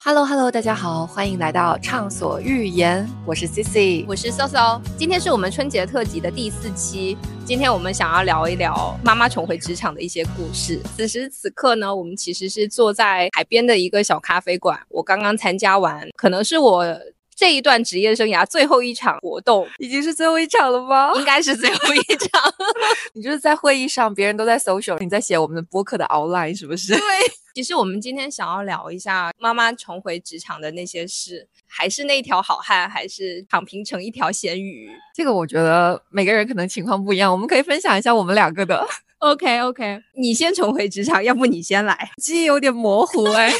Hello Hello，大家好，欢迎来到畅所欲言，我是 CC，我是 Soso，今天是我们春节特辑的第四期。今天我们想要聊一聊妈妈重回职场的一些故事。此时此刻呢，我们其实是坐在海边的一个小咖啡馆。我刚刚参加完，可能是我这一段职业生涯最后一场活动，已经是最后一场了吗？应该是最后一场。你就是在会议上，别人都在 social，你在写我们的播客的 outline 是不是？对。其实我们今天想要聊一下妈妈重回职场的那些事，还是那条好汉，还是躺平成一条咸鱼？这个我觉得每个人可能情况不一样，我们可以分享一下我们两个的。OK OK，你先重回职场，要不你先来？记忆有点模糊 哎。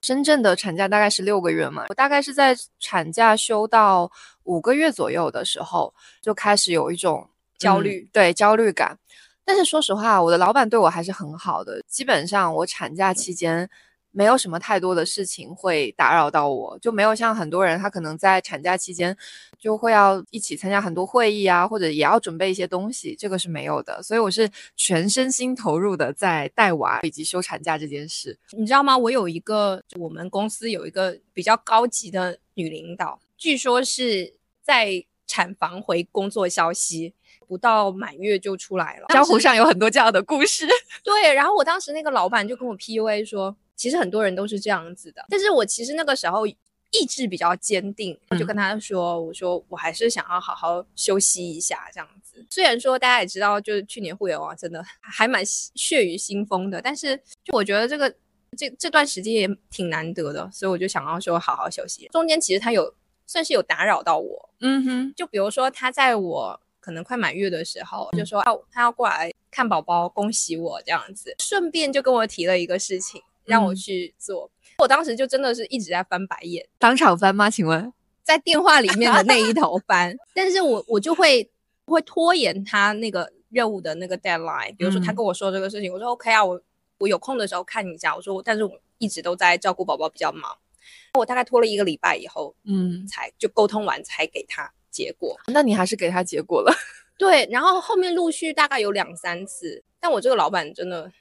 真正的产假大概是六个月嘛，我大概是在产假休到五个月左右的时候，就开始有一种焦虑，对焦虑感。但是说实话，我的老板对我还是很好的。基本上我产假期间没有什么太多的事情会打扰到我，就没有像很多人他可能在产假期间就会要一起参加很多会议啊，或者也要准备一些东西，这个是没有的。所以我是全身心投入的在带娃以及休产假这件事。你知道吗？我有一个我们公司有一个比较高级的女领导，据说是在产房回工作消息。不到满月就出来了，江湖上有很多这样的故事。对，然后我当时那个老板就跟我 PUA 说，其实很多人都是这样子的。但是我其实那个时候意志比较坚定，我就跟他说，我说我还是想要好好休息一下这样子。虽然说大家也知道，就是去年互联网真的还蛮血雨腥风的，但是就我觉得这个这这段时间也挺难得的，所以我就想要说好好休息。中间其实他有算是有打扰到我，嗯哼，就比如说他在我。可能快满月的时候，就说要他要过来看宝宝，恭喜我这样子，顺便就跟我提了一个事情，让我去做。我当时就真的是一直在翻白眼，当场翻吗？请问，在电话里面的那一头 翻，但是我我就会会拖延他那个任务的那个 deadline。比如说他跟我说这个事情，我说 OK 啊，我我有空的时候看一下。我说，但是我一直都在照顾宝宝，比较忙。我大概拖了一个礼拜以后，嗯，才就沟通完才给他。结果，那你还是给他结果了，对。然后后面陆续大概有两三次，但我这个老板真的，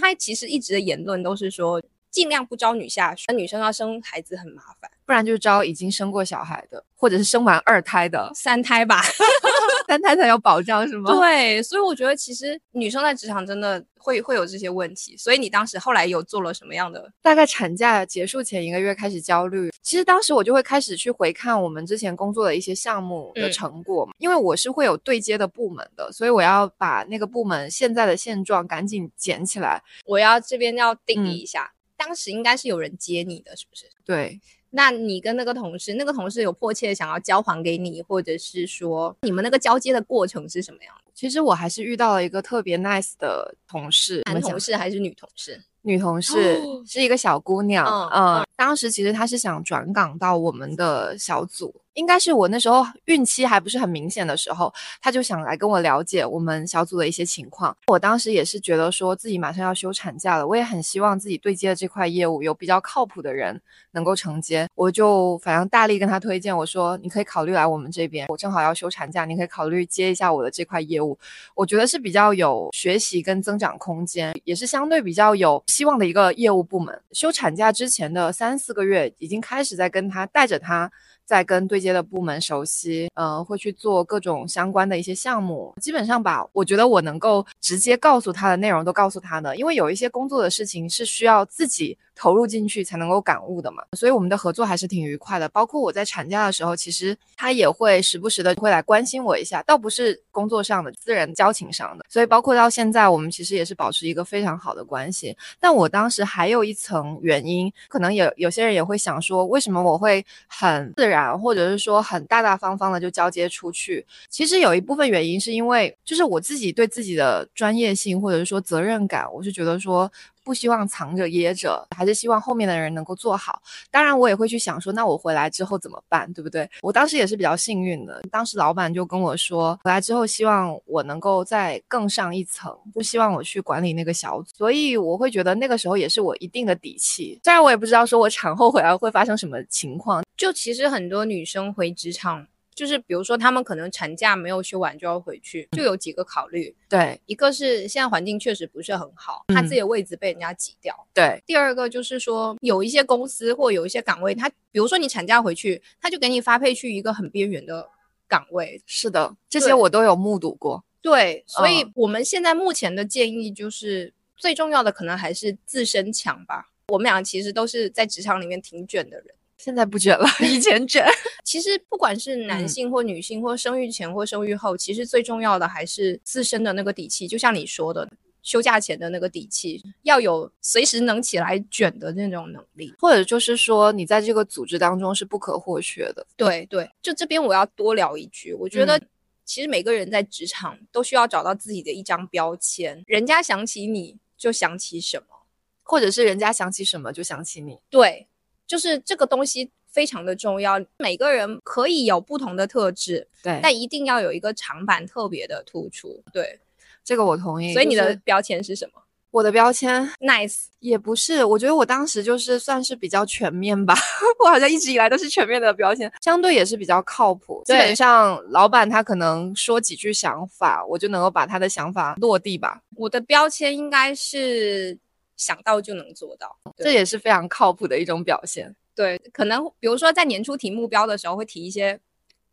他其实一直的言论都是说，尽量不招女下属，女生要生孩子很麻烦，不然就招已经生过小孩的，或者是生完二胎的，三胎吧，三胎才有保障是吗？对，所以我觉得其实女生在职场真的。会会有这些问题，所以你当时后来有做了什么样的？大概产假结束前一个月开始焦虑。其实当时我就会开始去回看我们之前工作的一些项目的成果嘛，因为我是会有对接的部门的，所以我要把那个部门现在的现状赶紧捡起来。我要这边要定义一下，当时应该是有人接你的，是不是？对。那你跟那个同事，那个同事有迫切想要交还给你，或者是说你们那个交接的过程是什么样的？其实我还是遇到了一个特别 nice 的同事，男同事还是女同事？女同事是一个小姑娘，嗯，当时其实她是想转岗到我们的小组。应该是我那时候孕期还不是很明显的时候，她就想来跟我了解我们小组的一些情况。我当时也是觉得说自己马上要休产假了，我也很希望自己对接的这块业务有比较靠谱的人能够承接。我就反正大力跟她推荐，我说你可以考虑来我们这边，我正好要休产假，你可以考虑接一下我的这块业务。我觉得是比较有学习跟增长空间，也是相对比较有希望的一个业务部门。休产假之前的三四个月，已经开始在跟他带着他。在跟对接的部门熟悉，呃，会去做各种相关的一些项目，基本上把我觉得我能够直接告诉他的内容都告诉他的，因为有一些工作的事情是需要自己。投入进去才能够感悟的嘛，所以我们的合作还是挺愉快的。包括我在产假的时候，其实他也会时不时的会来关心我一下，倒不是工作上的私人交情上的。所以包括到现在，我们其实也是保持一个非常好的关系。但我当时还有一层原因，可能有有些人也会想说，为什么我会很自然，或者是说很大大方方的就交接出去？其实有一部分原因是因为，就是我自己对自己的专业性或者是说责任感，我是觉得说。不希望藏着掖着，还是希望后面的人能够做好。当然，我也会去想说，那我回来之后怎么办，对不对？我当时也是比较幸运的，当时老板就跟我说，回来之后希望我能够再更上一层，就希望我去管理那个小组。所以我会觉得那个时候也是我一定的底气。虽然我也不知道说我产后回来会发生什么情况。就其实很多女生回职场就是比如说他们可能产假没有休完就要回去，就有几个考虑。对，一个是现在环境确实不是很好，他自己的位置被人家挤掉。对，第二个就是说有一些公司或有一些岗位，他比如说你产假回去，他就给你发配去一个很边缘的岗位。是的，这些我都有目睹过。对，所以我们现在目前的建议就是最重要的可能还是自身强吧。我们俩其实都是在职场里面挺卷的人。现在不卷了，以前卷。其实不管是男性或女性，或生育前或生育后，其实最重要的还是自身的那个底气。就像你说的，休假前的那个底气，要有随时能起来卷的那种能力，或者就是说，你在这个组织当中是不可或缺的。对对，就这边我要多聊一句，我觉得其实每个人在职场都需要找到自己的一张标签，人家想起你就想起什么，或者是人家想起什么就想起你。对。就是这个东西非常的重要，每个人可以有不同的特质，对，但一定要有一个长板特别的突出。对，这个我同意。所以你的标签是什么？我的标签 nice 也不是，我觉得我当时就是算是比较全面吧。我好像一直以来都是全面的标签，相对也是比较靠谱。基本上老板他可能说几句想法，我就能够把他的想法落地吧。我的标签应该是。想到就能做到，这也是非常靠谱的一种表现。对，可能比如说在年初提目标的时候，会提一些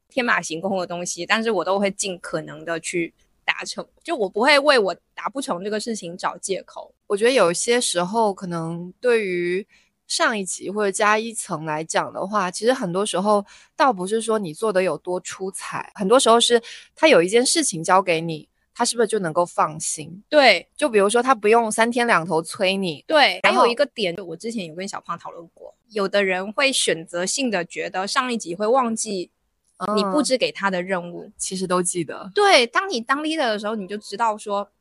天马行空的东西，但是我都会尽可能的去达成。就我不会为我达不成这个事情找借口。我觉得有些时候，可能对于上一级或者加一层来讲的话，其实很多时候倒不是说你做的有多出彩，很多时候是他有一件事情交给你。他是不是就能够放心？对，就比如说他不用三天两头催你。对，还有一个点，我之前有跟小胖讨论过，有的人会选择性的觉得上一集会忘记你布置给他的任务，其实都记得。对，当你当 leader 的时候，你就知道说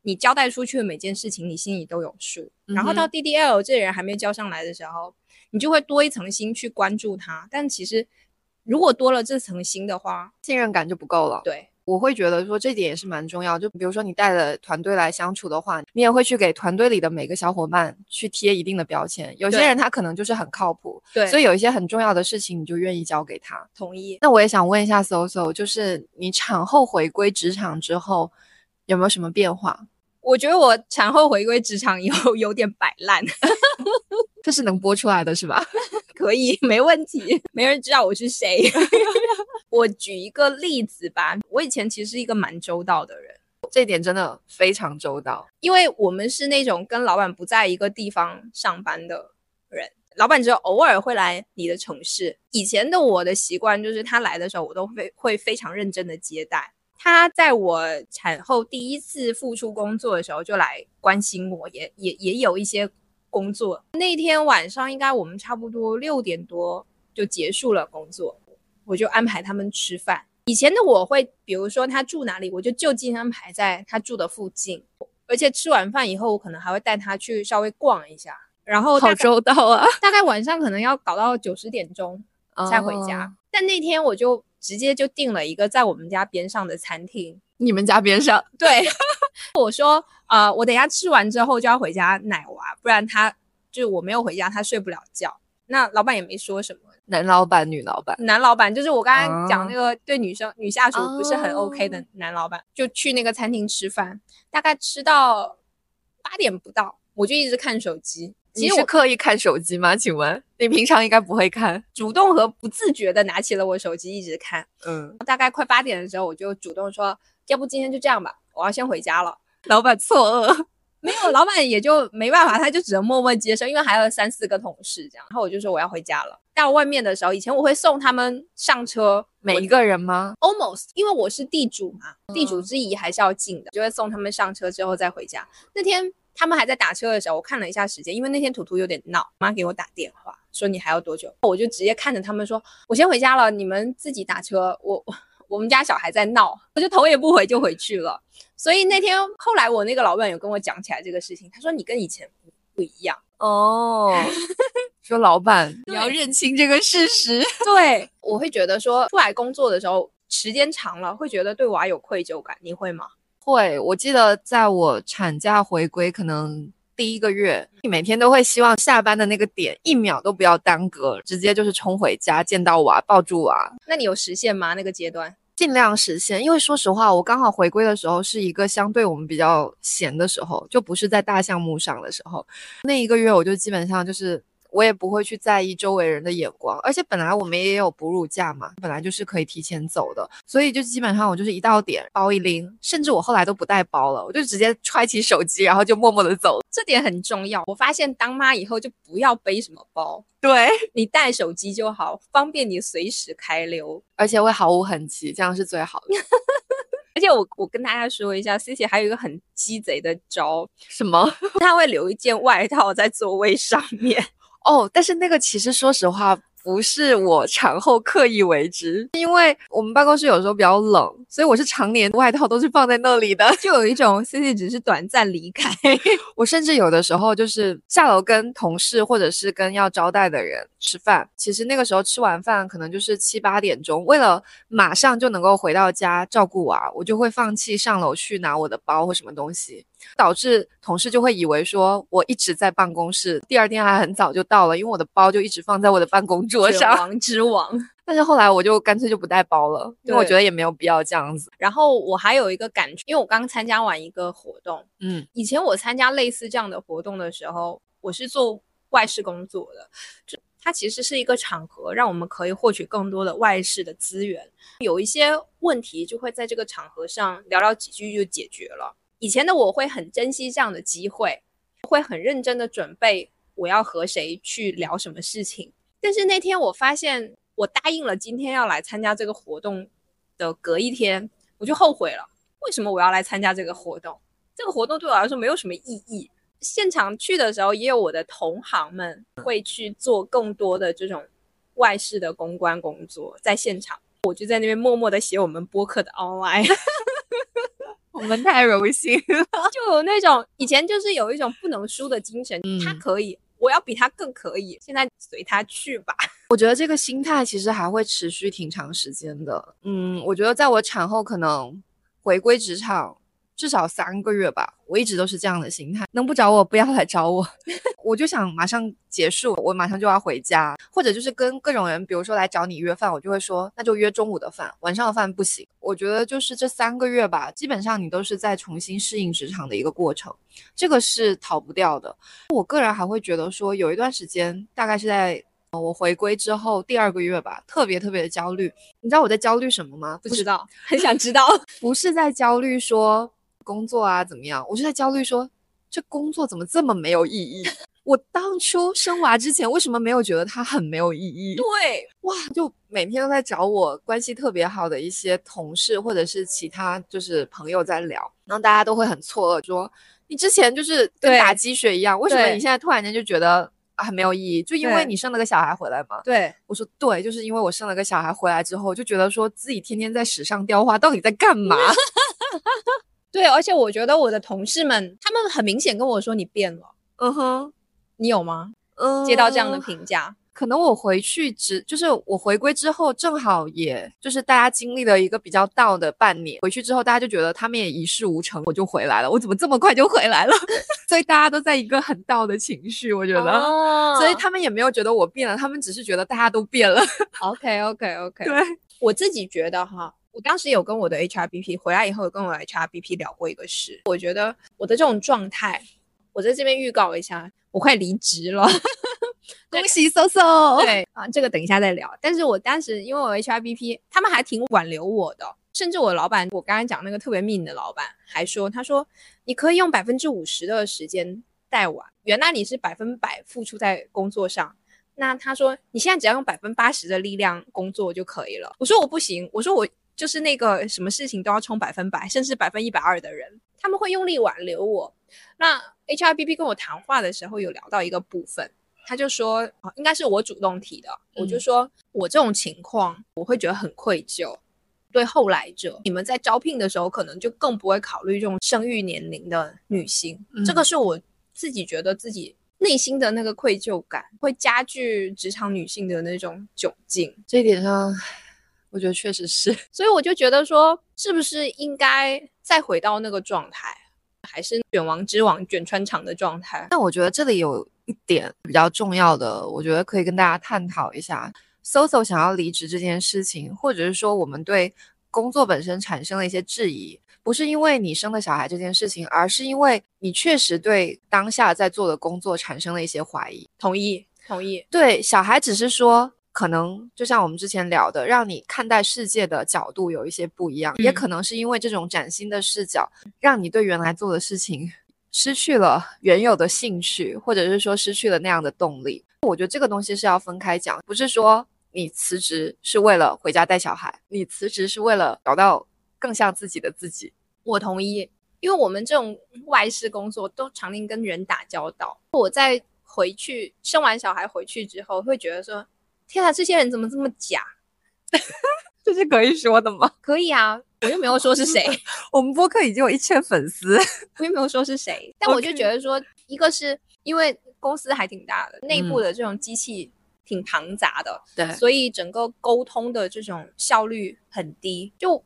你交代出去的每件事情，你心里都有数。然后到 DDL 这人还没交上来的时候，你就会多一层心去关注他。但其实如果多了这层心的话，信任感就不够了。对。我会觉得说这点也是蛮重要，就比如说你带了团队来相处的话，你也会去给团队里的每个小伙伴去贴一定的标签。有些人他可能就是很靠谱，对，所以有一些很重要的事情你就愿意交给他。同意。那我也想问一下 Soso，就是你产后回归职场之后有没有什么变化？我觉得我产后回归职场以后有点摆烂，这是能播出来的是吧？可以，没问题。没人知道我是谁。我举一个例子吧，我以前其实是一个蛮周到的人，这点真的非常周到。因为我们是那种跟老板不在一个地方上班的人，老板只有偶尔会来你的城市。以前的我的习惯就是他来的时候，我都会会非常认真的接待。他在我产后第一次复出工作的时候，就来关心我，也也也有一些工作。那天晚上应该我们差不多六点多就结束了工作，我就安排他们吃饭。以前的我会，比如说他住哪里，我就就近安排在他住的附近。而且吃完饭以后，我可能还会带他去稍微逛一下。然后好周到啊！大概晚上可能要搞到九十点钟才回家。但那天我就。直接就订了一个在我们家边上的餐厅，你们家边上？对，我说啊，我等下吃完之后就要回家奶娃，不然他就我没有回家，他睡不了觉。那老板也没说什么，男老板、女老板，男老板就是我刚刚讲那个对女生、女下属不是很 OK 的男老板，就去那个餐厅吃饭，大概吃到八点不到，我就一直看手机。你是刻意看手机吗？请问你平常应该不会看，主动和不自觉的拿起了我手机一直看。嗯，大概快八点的时候，我就主动说，要不今天就这样吧，我要先回家了。老板错愕，没有，老板也就没办法，他就只能默默接受，因为还有三四个同事这样。然后我就说我要回家了。到外面的时候，以前我会送他们上车，每一个人吗？Almost，因为我是地主嘛，地主之谊还是要尽的，就会送他们上车之后再回家。那天。他们还在打车的时候，我看了一下时间，因为那天图图有点闹，妈给我打电话说你还要多久，我就直接看着他们说，我先回家了，你们自己打车，我我们家小孩在闹，我就头也不回就回去了。所以那天后来我那个老板有跟我讲起来这个事情，他说你跟以前不一样哦，说老板你要认清这个事实。对，我会觉得说出来工作的时候时间长了，会觉得对娃有愧疚感，你会吗？会，我记得在我产假回归可能第第一个月，你每天都会希望下班的那个点一秒都不要耽搁，直接就是冲回家见到娃，抱住娃。那你有实现吗？那个阶段？尽量实现，因为说实话，我刚好回归的时候是一个相对我们比较闲的时候，就不是在大项目上的时候。那一个月我就基本上就是我也不会去在意周围人的眼光，而且本来我们也有哺乳假嘛，本来就是可以提前走的，所以就基本上我就是一到点包一拎，甚至我后来都不带包了，我就直接揣起手机，然后就默默的走。这点很重要。我发现当妈以后就不要背什么包。对你带手机就好，方便你随时开溜，而且会毫无痕迹，这样是最好的。而且我我跟大家说一下，C C 还有一个很鸡贼的招，什么？他会留一件外套在座位上面。哦，但是那个其实说实话。不是我产后刻意为之，因为我们办公室有时候比较冷，所以我是常年外套都是放在那里的，就有一种 C C 只是短暂离开。我甚至有的时候就是下楼跟同事或者是跟要招待的人吃饭，其实那个时候吃完饭可能就是七八点钟，为了马上就能够回到家照顾娃，我就会放弃上楼去拿我的包或什么东西。导致同事就会以为说我一直在办公室，第二天还很早就到了，因为我的包就一直放在我的办公桌上。王之王，但是后来我就干脆就不带包了，因为我觉得也没有必要这样子。然后我还有一个感觉，因为我刚参加完一个活动，嗯，以前我参加类似这样的活动的时候，我是做外事工作的，就它其实是一个场合，让我们可以获取更多的外事的资源，有一些问题就会在这个场合上聊聊几句就解决了。以前的我会很珍惜这样的机会，会很认真的准备我要和谁去聊什么事情。但是那天我发现，我答应了今天要来参加这个活动的隔一天，我就后悔了。为什么我要来参加这个活动？这个活动对我来说没有什么意义。现场去的时候，也有我的同行们会去做更多的这种外事的公关工作，在现场，我就在那边默默的写我们播客的 online。我们太荣幸了，就有那种以前就是有一种不能输的精神，他可以，我要比他更可以，现在随他去吧。我觉得这个心态其实还会持续挺长时间的。嗯，我觉得在我产后可能回归职场。至少三个月吧，我一直都是这样的心态。能不找我，不要来找我，我就想马上结束，我马上就要回家，或者就是跟各种人，比如说来找你约饭，我就会说那就约中午的饭，晚上的饭不行。我觉得就是这三个月吧，基本上你都是在重新适应职场的一个过程，这个是逃不掉的。我个人还会觉得说，有一段时间，大概是在我回归之后第二个月吧，特别特别的焦虑。你知道我在焦虑什么吗？不知道，很想知道。不是在焦虑说。工作啊，怎么样？我是在焦虑，说这工作怎么这么没有意义？我当初生娃之前，为什么没有觉得它很没有意义？对，哇，就每天都在找我关系特别好的一些同事或者是其他就是朋友在聊，然后大家都会很错愕，说你之前就是跟打鸡血一样，为什么你现在突然间就觉得很没有意义？就因为你生了个小孩回来嘛？对，我说对，就是因为我生了个小孩回来之后，就觉得说自己天天在史上雕花，到底在干嘛？对，而且我觉得我的同事们，他们很明显跟我说你变了。嗯哼，你有吗？嗯，接到这样的评价，可能我回去只就是我回归之后，正好也就是大家经历了一个比较倒的半年，回去之后大家就觉得他们也一事无成，我就回来了。我怎么这么快就回来了？所以大家都在一个很倒的情绪，我觉得，所以他们也没有觉得我变了，他们只是觉得大家都变了。OK OK OK，对我自己觉得哈。我当时有跟我的 HRBP 回来以后，有跟我 HRBP 聊过一个事。我觉得我的这种状态，我在这边预告一下，我快离职了，恭喜 SoSo。对啊，这个等一下再聊。但是我当时因为我 HRBP，他们还挺挽留我的，甚至我老板，我刚才讲那个特别命的老板，还说他说你可以用百分之五十的时间带娃，原来你是百分百付出在工作上。那他说你现在只要用百分八十的力量工作就可以了。我说我不行，我说我。就是那个什么事情都要冲百分百，甚至百分一百二的人，他们会用力挽留我。那 HRBP 跟我谈话的时候有聊到一个部分，他就说，应该是我主动提的。我就说我这种情况，我会觉得很愧疚。对后来者，你们在招聘的时候，可能就更不会考虑这种生育年龄的女性。这个是我自己觉得自己内心的那个愧疚感，会加剧职场女性的那种窘境。这一点上。我觉得确实是，所以我就觉得说，是不是应该再回到那个状态？还是卷王之王卷穿肠的状态。那我觉得这里有一点比较重要的，我觉得可以跟大家探讨一下。Soso 想要离职这件事情，或者是说我们对工作本身产生了一些质疑，不是因为你生了小孩这件事情，而是因为你确实对当下在做的工作产生了一些怀疑。同意，同意。对，小孩只是说。可能就像我们之前聊的，让你看待世界的角度有一些不一样，也可能是因为这种崭新的视角，让你对原来做的事情失去了原有的兴趣，或者是说失去了那样的动力。我觉得这个东西是要分开讲，不是说你辞职是为了回家带小孩，你辞职是为了找到更像自己的自己。我同意，因为我们这种外事工作都常年跟人打交道。我在回去生完小孩回去之后，会觉得说。天啊，这些人怎么这么假？这是可以说的吗？可以啊，我又没有说是谁。我们播客已经有一千粉丝，我又没有说是谁。但我就觉得说，一个是因为公司还挺大的，内部的这种机器挺庞杂的，对，所以整个沟通的这种效率很低。就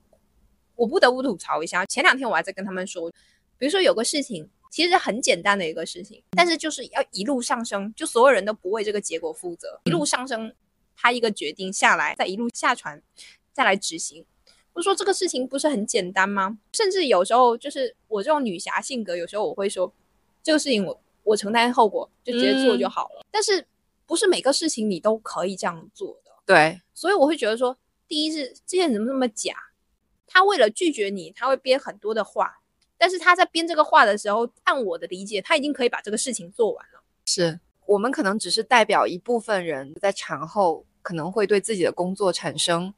我不得不吐槽一下，前两天我还在跟他们说，比如说有个事情。其实很简单的一个事情，但是就是要一路上升，就所有人都不为这个结果负责，一路上升，他一个决定下来，再一路下船，再来执行。我说这个事情不是很简单吗？甚至有时候就是我这种女侠性格，有时候我会说，这个事情我我承担后果，就直接做就好了。但是不是每个事情你都可以这样做的？对，所以我会觉得说，第一是这些人怎么那么假？他为了拒绝你，他会编很多的话。但是他在编这个话的时候，按我的理解，他已经可以把这个事情做完了。是我们可能只是代表一部分人在产后可能会对自己的工作产生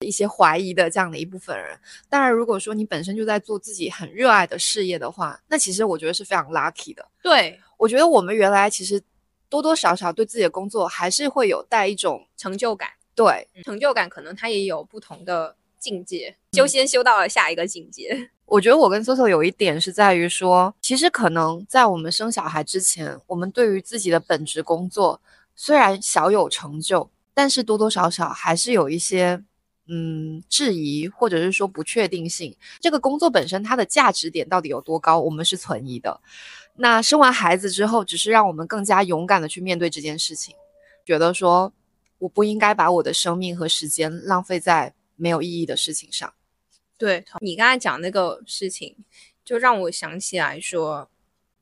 一些怀疑的这样的一部分人。当然，如果说你本身就在做自己很热爱的事业的话，那其实我觉得是非常 lucky 的。对我觉得我们原来其实多多少少对自己的工作还是会有带一种成就感。对，成就感可能它也有不同的境界，修仙修到了下一个境界。我觉得我跟 Soso 有一点是在于说，其实可能在我们生小孩之前，我们对于自己的本职工作虽然小有成就，但是多多少少还是有一些嗯质疑，或者是说不确定性。这个工作本身它的价值点到底有多高，我们是存疑的。那生完孩子之后，只是让我们更加勇敢的去面对这件事情，觉得说我不应该把我的生命和时间浪费在没有意义的事情上。对你刚才讲那个事情，就让我想起来说，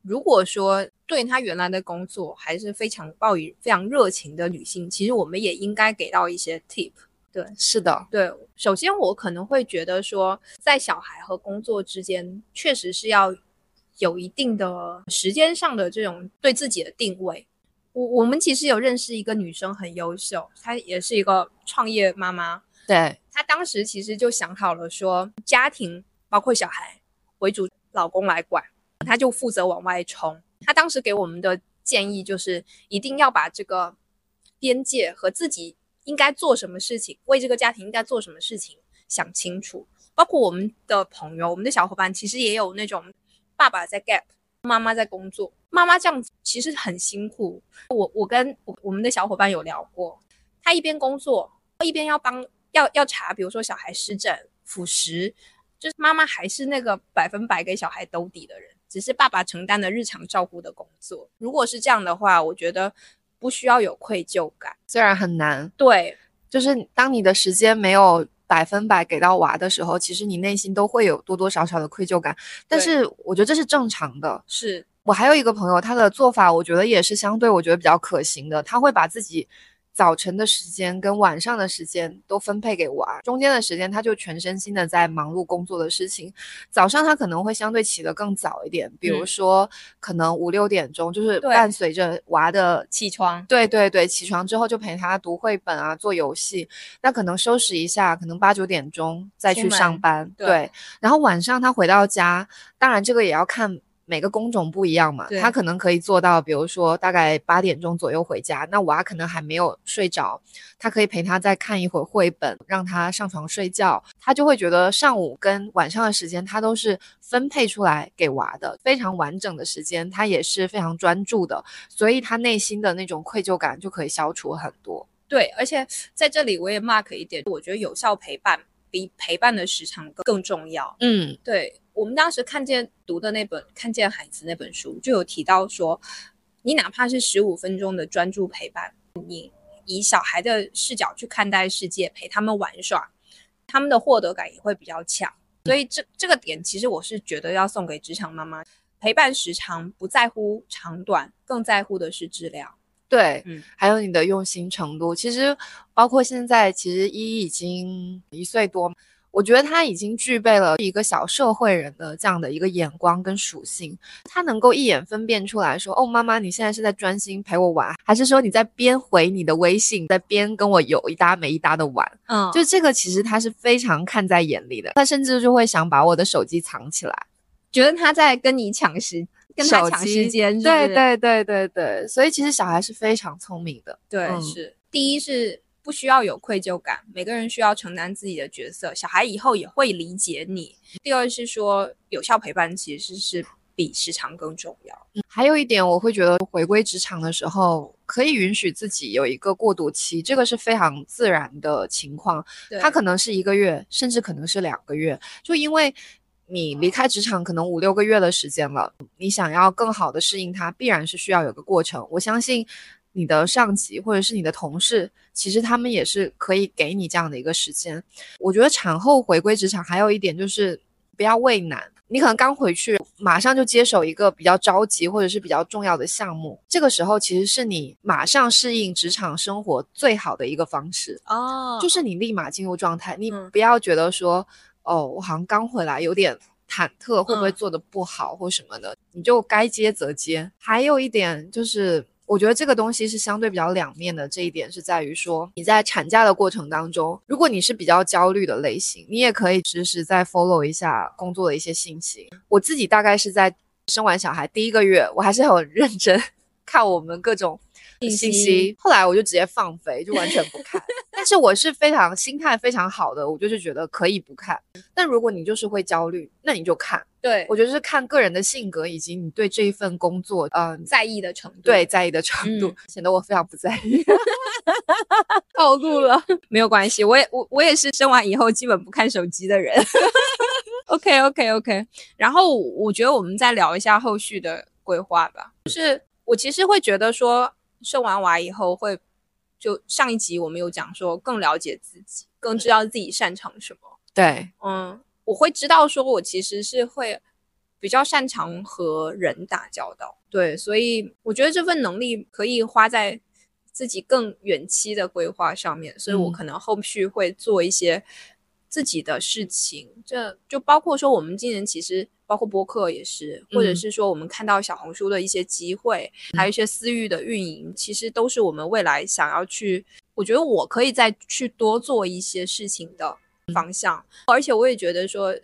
如果说对他原来的工作还是非常抱以非常热情的女性，其实我们也应该给到一些 tip。对，是的，对。首先，我可能会觉得说，在小孩和工作之间，确实是要有一定的时间上的这种对自己的定位。我我们其实有认识一个女生很优秀，她也是一个创业妈妈。对。她当时其实就想好了，说家庭包括小孩为主，老公来管，她就负责往外冲。她当时给我们的建议就是，一定要把这个边界和自己应该做什么事情，为这个家庭应该做什么事情想清楚。包括我们的朋友、我们的小伙伴，其实也有那种爸爸在 gap，妈妈在工作，妈妈这样子其实很辛苦。我我跟我我们的小伙伴有聊过，他一边工作，一边要帮。要要查，比如说小孩湿疹、辅食，就是妈妈还是那个百分百给小孩兜底的人，只是爸爸承担了日常照顾的工作。如果是这样的话，我觉得不需要有愧疚感，虽然很难。对，就是当你的时间没有百分百给到娃的时候，其实你内心都会有多多少少的愧疚感。但是我觉得这是正常的。是我还有一个朋友，他的做法我觉得也是相对我觉得比较可行的，他会把自己。早晨的时间跟晚上的时间都分配给娃，中间的时间他就全身心的在忙碌工作的事情。早上他可能会相对起得更早一点，比如说可能五六点钟，就是伴随着娃的起床。对对对，起床之后就陪他读绘本啊，做游戏。那可能收拾一下，可能八九点钟再去上班。对，然后晚上他回到家，当然这个也要看。每个工种不一样嘛，他可能可以做到，比如说大概八点钟左右回家，那娃可能还没有睡着，他可以陪他再看一会儿绘本，让他上床睡觉，他就会觉得上午跟晚上的时间他都是分配出来给娃的，非常完整的时间，他也是非常专注的，所以他内心的那种愧疚感就可以消除很多。对，而且在这里我也 mark 一点，我觉得有效陪伴比陪伴的时长更重要。嗯，对。我们当时看见读的那本《看见孩子》那本书，就有提到说，你哪怕是十五分钟的专注陪伴，你以小孩的视角去看待世界，陪他们玩耍，他们的获得感也会比较强。所以这这个点，其实我是觉得要送给职场妈妈，陪伴时长不在乎长短，更在乎的是质量。对，嗯，还有你的用心程度。其实包括现在，其实依依已经一岁多。我觉得他已经具备了一个小社会人的这样的一个眼光跟属性，他能够一眼分辨出来说，哦，妈妈，你现在是在专心陪我玩，还是说你在边回你的微信，在边跟我有一搭没一搭的玩？嗯，就这个其实他是非常看在眼里的，他甚至就会想把我的手机藏起来，觉得他在跟你抢时，跟他抢时间。对对对对对，所以其实小孩是非常聪明的。对，是第一是。不需要有愧疚感，每个人需要承担自己的角色。小孩以后也会理解你。第二是说，有效陪伴其实是比时长更重要。还有一点，我会觉得回归职场的时候，可以允许自己有一个过渡期，这个是非常自然的情况。它可能是一个月，甚至可能是两个月。就因为你离开职场可能五六个月的时间了，你想要更好的适应它，必然是需要有个过程。我相信。你的上级或者是你的同事，其实他们也是可以给你这样的一个时间。我觉得产后回归职场还有一点就是不要畏难。你可能刚回去，马上就接手一个比较着急或者是比较重要的项目，这个时候其实是你马上适应职场生活最好的一个方式哦，就是你立马进入状态。你不要觉得说，哦，我好像刚回来，有点忐忑，会不会做的不好或什么的，你就该接则接。还有一点就是。我觉得这个东西是相对比较两面的，这一点是在于说，你在产假的过程当中，如果你是比较焦虑的类型，你也可以实时再 follow 一下工作的一些信息。我自己大概是在生完小孩第一个月，我还是很认真 看我们各种。信息，后来我就直接放飞，就完全不看。但是我是非常心态非常好的，我就是觉得可以不看。但如果你就是会焦虑，那你就看。对我觉得是看个人的性格以及你对这一份工作，嗯，在意的程度。对，在意的程度，显得我非常不在意。暴露了，没有关系。我也我我也是生完以后基本不看手机的人。OK OK OK。然后我觉得我们再聊一下后续的规划吧。就是我其实会觉得说。生完娃以后会，就上一集我们有讲说更了解自己，更知道自己擅长什么。对，嗯，我会知道说我其实是会比较擅长和人打交道。对，所以我觉得这份能力可以花在自己更远期的规划上面。所以我可能后续会做一些自己的事情，这就包括说我们今年其实。包括播客也是，或者是说我们看到小红书的一些机会，还有一些私域的运营，其实都是我们未来想要去。我觉得我可以再去多做一些事情的方向，而且我也觉得说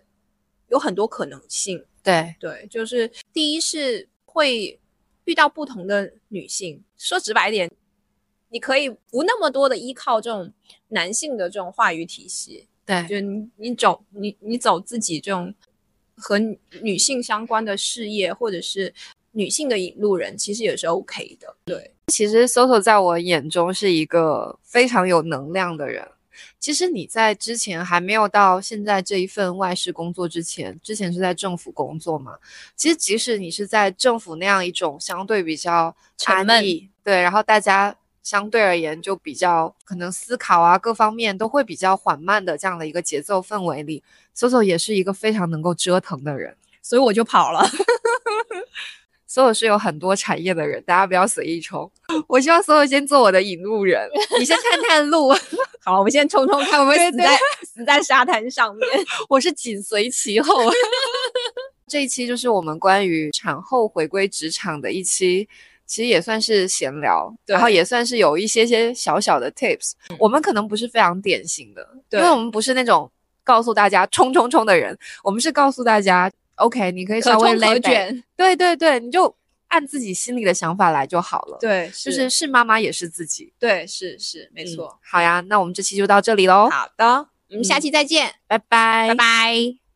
有很多可能性。对对，就是第一是会遇到不同的女性，说直白点，你可以不那么多的依靠这种男性的这种话语体系。对，就你你走你你走自己这种。和女性相关的事业，或者是女性的引路人，其实也是 OK 的。对，其实 Soso 在我眼中是一个非常有能量的人。其实你在之前还没有到现在这一份外事工作之前，之前是在政府工作嘛？其实即使你是在政府那样一种相对比较沉闷，对，然后大家相对而言就比较可能思考啊各方面都会比较缓慢的这样的一个节奏氛围里。Soso 也是一个非常能够折腾的人，所以我就跑了。Soso 是有很多产业的人，大家不要随意冲。我希望 Soso 先做我的引路人，你先探探路。好，我们先冲冲看，会不会死在死在沙滩上面？我是紧随其后。这一期就是我们关于产后回归职场的一期，其实也算是闲聊，然后也算是有一些些小小的 tips。我们可能不是非常典型的，因为我们不是那种。告诉大家冲冲冲的人，我们是告诉大家，OK，你可以稍微勒卷，对对对，你就按自己心里的想法来就好了。对，就是是妈妈也是自己。对，是是没错。好呀，那我们这期就到这里喽。好的，我们下期再见，拜拜，拜拜。